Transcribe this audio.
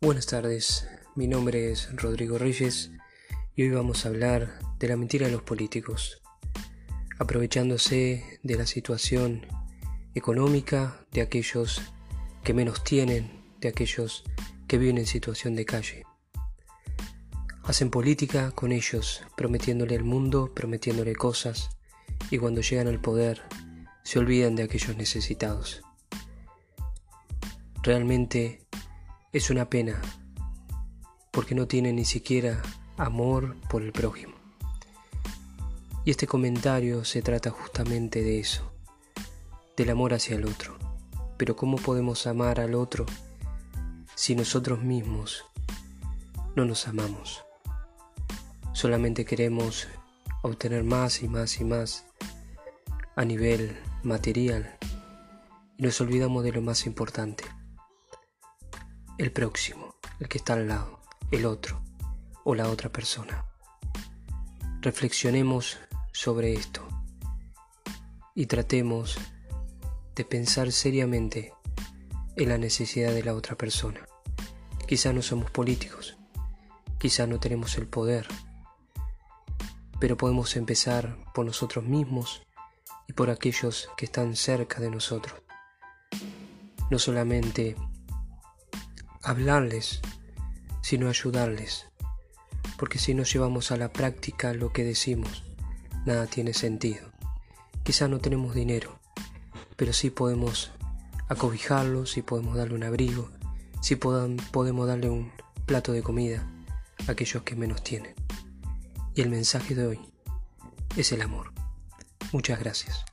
Buenas tardes, mi nombre es Rodrigo Reyes y hoy vamos a hablar de la mentira de los políticos, aprovechándose de la situación económica de aquellos que menos tienen, de aquellos que viven en situación de calle. Hacen política con ellos, prometiéndole al mundo, prometiéndole cosas, y cuando llegan al poder se olvidan de aquellos necesitados. Realmente es una pena porque no tiene ni siquiera amor por el prójimo. Y este comentario se trata justamente de eso, del amor hacia el otro. Pero ¿cómo podemos amar al otro si nosotros mismos no nos amamos? Solamente queremos obtener más y más y más a nivel material y nos olvidamos de lo más importante, el próximo, el que está al lado, el otro o la otra persona. Reflexionemos sobre esto y tratemos de pensar seriamente en la necesidad de la otra persona. Quizá no somos políticos, quizá no tenemos el poder, pero podemos empezar por nosotros mismos y por aquellos que están cerca de nosotros. No solamente hablarles, sino ayudarles, porque si no llevamos a la práctica lo que decimos, nada tiene sentido. Quizá no tenemos dinero, pero sí podemos acobijarlos, sí podemos darle un abrigo, sí podemos darle un plato de comida a aquellos que menos tienen. Y el mensaje de hoy es el amor. Muchas gracias.